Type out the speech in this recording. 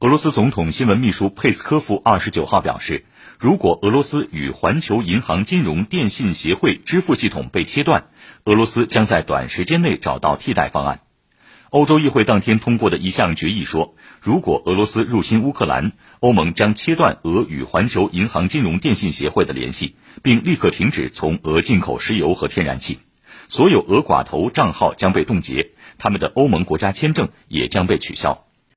俄罗斯总统新闻秘书佩斯科夫二十九号表示如果俄罗斯与环球银行金融电信协会支付系统被切断俄罗斯将在短时间内找到替代方案。欧洲议会当天通过的一项决议说如果俄罗斯入侵乌克兰欧盟将切断俄与环球银行金融电信协会的联系并立刻停止从俄进口石油和天然气。所有俄寡头账号将被冻结他们的欧盟国家签证也将被取消。